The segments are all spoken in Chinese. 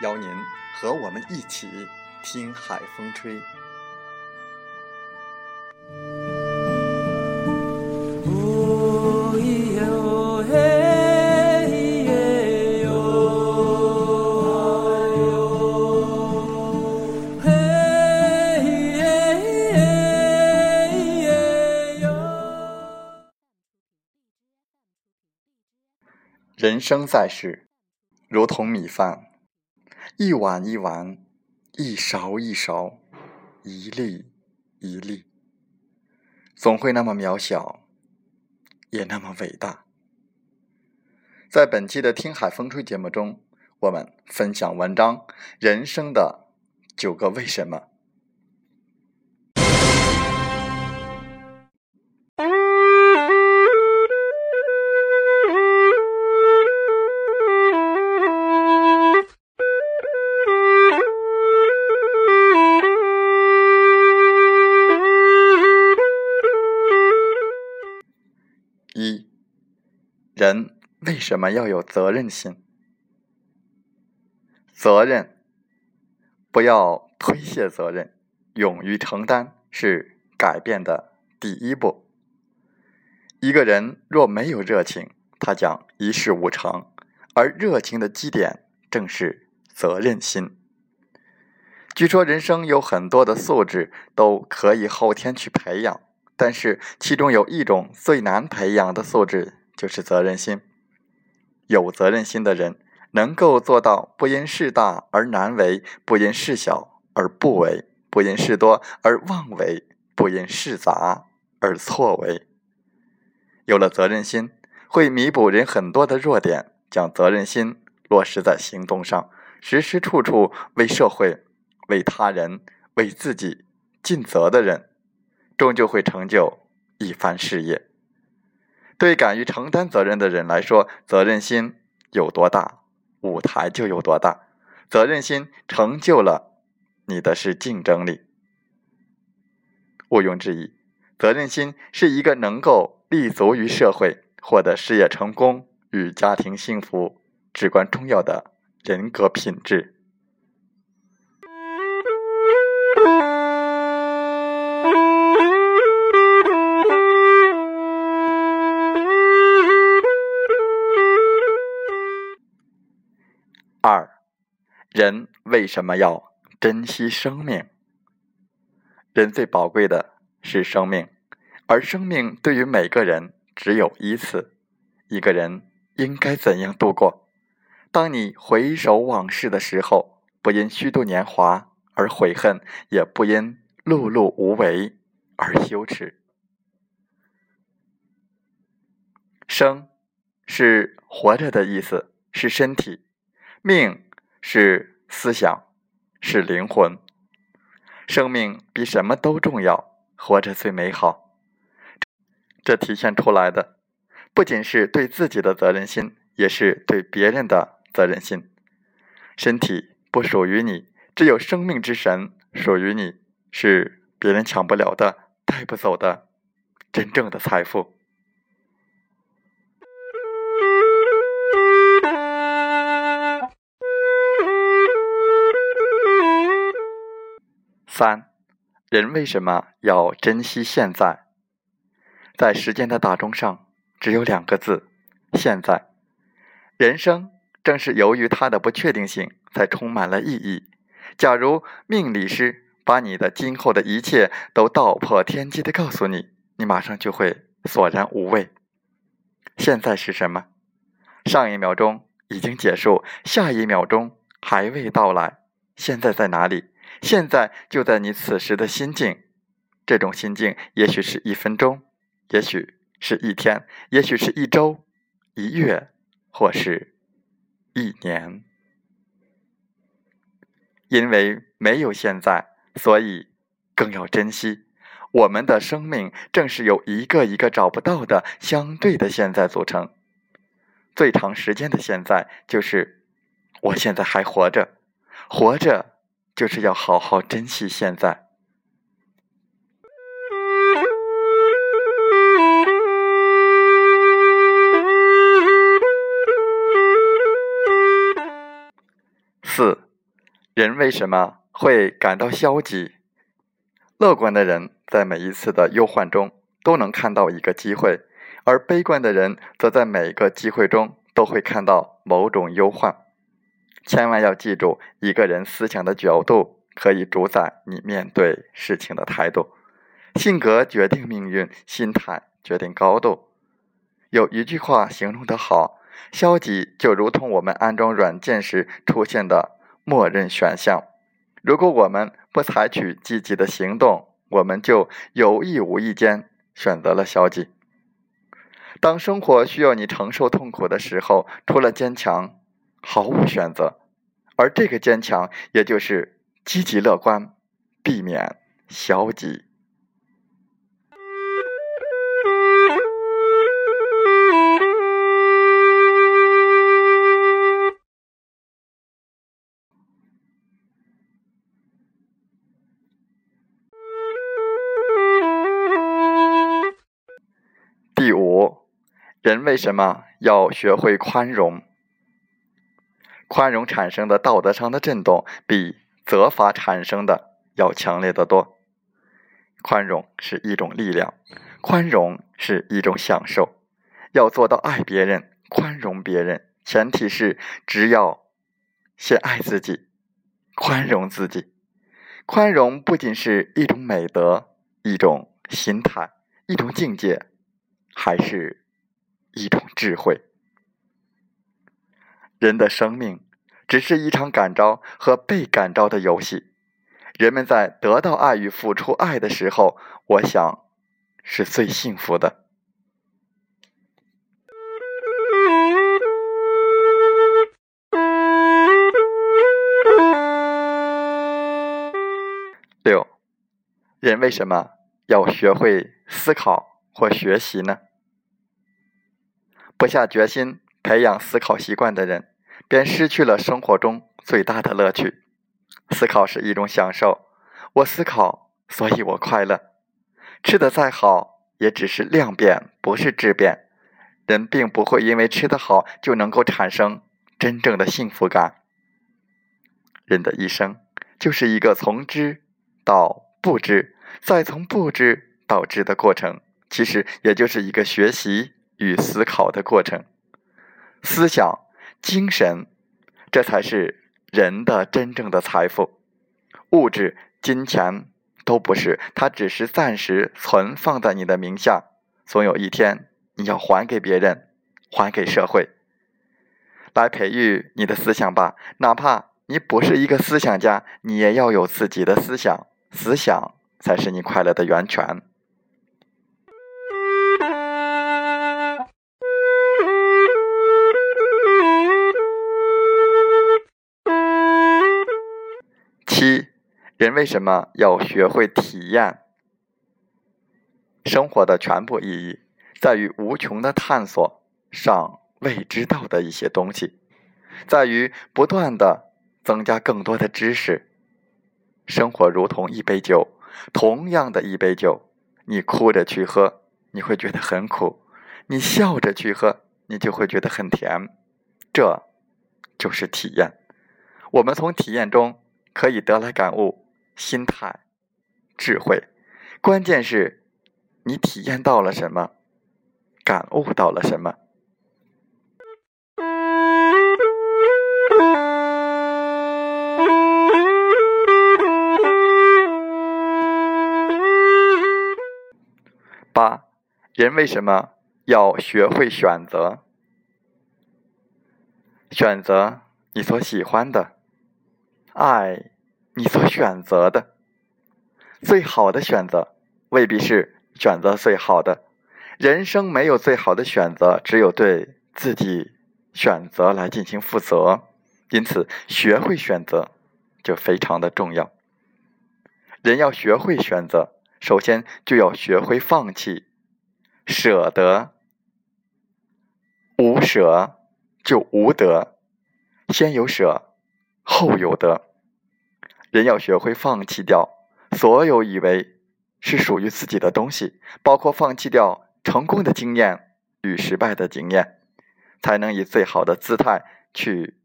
邀您和我们一起听海风吹。人生在世，如同米饭。一碗一碗，一勺一勺，一粒一粒，总会那么渺小，也那么伟大。在本期的《听海风吹》节目中，我们分享文章《人生的九个为什么》。人为什么要有责任心？责任，不要推卸责任，勇于承担是改变的第一步。一个人若没有热情，他将一事无成，而热情的基点正是责任心。据说人生有很多的素质都可以后天去培养，但是其中有一种最难培养的素质。就是责任心。有责任心的人，能够做到不因事大而难为，不因事小而不为，不因事多而妄为，不因事杂而错为。有了责任心，会弥补人很多的弱点，将责任心落实在行动上，时时处处为社会、为他人、为自己尽责的人，终究会成就一番事业。对敢于承担责任的人来说，责任心有多大，舞台就有多大。责任心成就了你的是竞争力。毋庸置疑，责任心是一个能够立足于社会、获得事业成功与家庭幸福至关重要的人格品质。二，人为什么要珍惜生命？人最宝贵的是生命，而生命对于每个人只有一次。一个人应该怎样度过？当你回首往事的时候，不因虚度年华而悔恨，也不因碌碌无为而羞耻。生是活着的意思，是身体。命是思想，是灵魂。生命比什么都重要，活着最美好。这体现出来的，不仅是对自己的责任心，也是对别人的责任心。身体不属于你，只有生命之神属于你，是别人抢不了的、带不走的真正的财富。三，人为什么要珍惜现在？在时间的大钟上，只有两个字：现在。人生正是由于它的不确定性，才充满了意义。假如命理师把你的今后的一切都道破天机的告诉你，你马上就会索然无味。现在是什么？上一秒钟已经结束，下一秒钟还未到来。现在在哪里？现在就在你此时的心境。这种心境，也许是一分钟，也许是一天，也许是一周、一月，或是一年。因为没有现在，所以更要珍惜。我们的生命正是由一个一个找不到的相对的现在组成。最长时间的现在，就是我现在还活着，活着就是要好好珍惜现在。四，人为什么会感到消极？乐观的人在每一次的忧患中都能看到一个机会，而悲观的人则在每一个机会中都会看到某种忧患。千万要记住，一个人思想的角度可以主宰你面对事情的态度。性格决定命运，心态决定高度。有一句话形容得好：消极就如同我们安装软件时出现的默认选项。如果我们不采取积极的行动，我们就有意无意间选择了消极。当生活需要你承受痛苦的时候，除了坚强，毫无选择。而这个坚强，也就是积极乐观，避免消极。第五人为什么要学会宽容？宽容产生的道德上的震动，比责罚产生的要强烈的多。宽容是一种力量，宽容是一种享受。要做到爱别人、宽容别人，前提是只要先爱自己，宽容自己。宽容不仅是一种美德，一种心态，一种境界，还是。一种智慧。人的生命只是一场感召和被感召的游戏。人们在得到爱与付出爱的时候，我想是最幸福的。六，人为什么要学会思考或学习呢？不下决心培养思考习惯的人，便失去了生活中最大的乐趣。思考是一种享受，我思考，所以我快乐。吃的再好，也只是量变，不是质变。人并不会因为吃得好就能够产生真正的幸福感。人的一生就是一个从知到不知，再从不知到知的过程，其实也就是一个学习。与思考的过程，思想、精神，这才是人的真正的财富。物质、金钱都不是，它只是暂时存放在你的名下，总有一天你要还给别人，还给社会。来培育你的思想吧，哪怕你不是一个思想家，你也要有自己的思想，思想才是你快乐的源泉。人为什么要学会体验？生活的全部意义在于无穷的探索尚未知道的一些东西，在于不断的增加更多的知识。生活如同一杯酒，同样的一杯酒，你哭着去喝，你会觉得很苦；你笑着去喝，你就会觉得很甜。这就是体验。我们从体验中。可以得来感悟、心态、智慧，关键是你体验到了什么，感悟到了什么。八，人为什么要学会选择？选择你所喜欢的，爱你所选择的。最好的选择未必是选择最好的，人生没有最好的选择，只有对自己选择来进行负责。因此，学会选择就非常的重要。人要学会选择，首先就要学会放弃，舍得，无舍。就无得，先有舍，后有得。人要学会放弃掉所有以为是属于自己的东西，包括放弃掉成功的经验与失败的经验，才能以最好的姿态去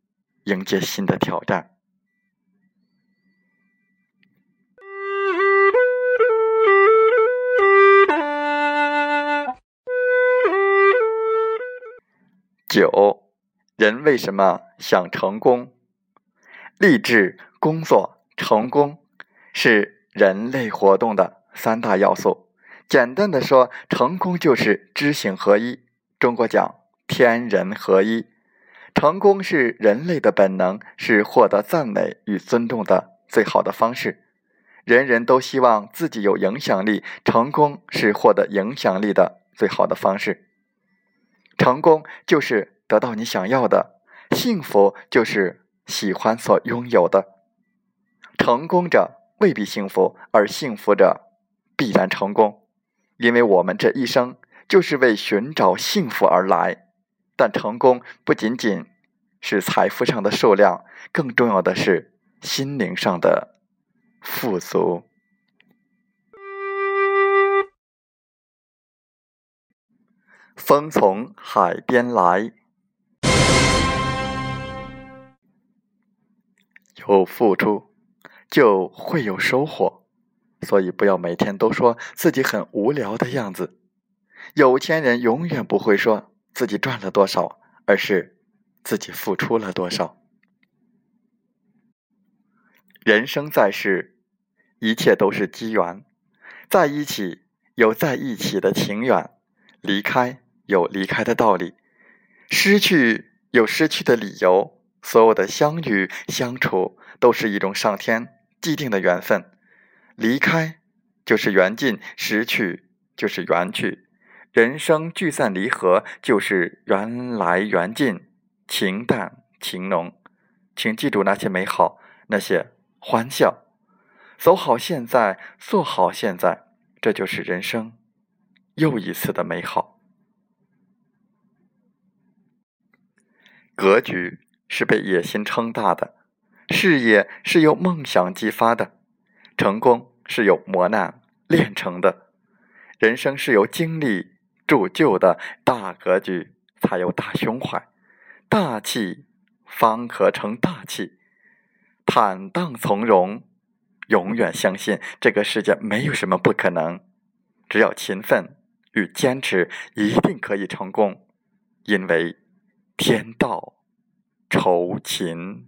迎接新的挑战。九。人为什么想成功？励志、工作、成功是人类活动的三大要素。简单的说，成功就是知行合一。中国讲天人合一，成功是人类的本能，是获得赞美与尊重的最好的方式。人人都希望自己有影响力，成功是获得影响力的最好的方式。成功就是。得到你想要的幸福，就是喜欢所拥有的。成功者未必幸福，而幸福者必然成功。因为我们这一生就是为寻找幸福而来。但成功不仅仅是财富上的数量，更重要的是心灵上的富足。风从海边来。有付出，就会有收获，所以不要每天都说自己很无聊的样子。有钱人永远不会说自己赚了多少，而是自己付出了多少。人生在世，一切都是机缘，在一起有在一起的情缘，离开有离开的道理，失去有失去的理由。所有的相遇、相处都是一种上天既定的缘分，离开就是缘尽，失去就是缘去，人生聚散离合就是缘来缘尽，情淡情浓。请记住那些美好，那些欢笑，走好现在，做好现在，这就是人生又一次的美好格局。是被野心撑大的，事业是由梦想激发的，成功是由磨难炼成的，人生是由经历铸就的。大格局才有大胸怀，大气方可成大气，坦荡从容，永远相信这个世界没有什么不可能，只要勤奋与坚持，一定可以成功，因为天道。酬勤。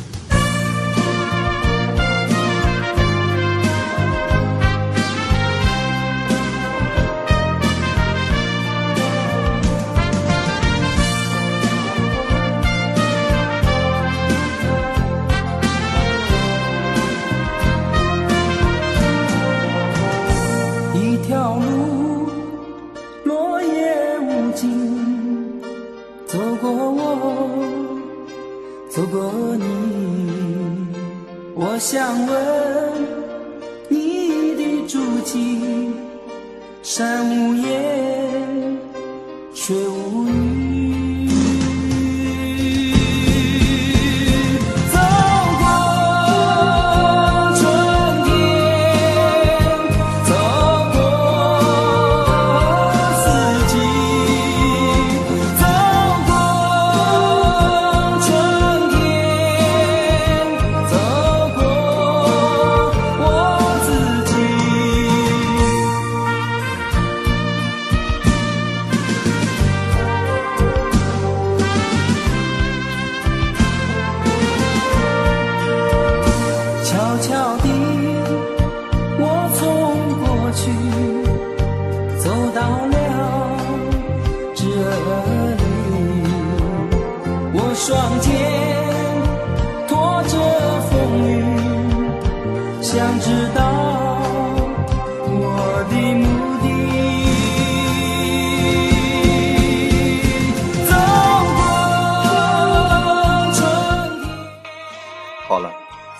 的足迹，山无言，却无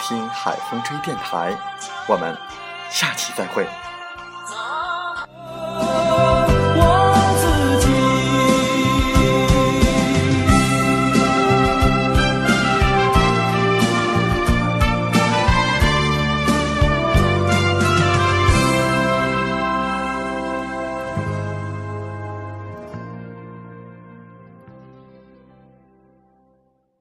听海风吹电台”。我们下期再会。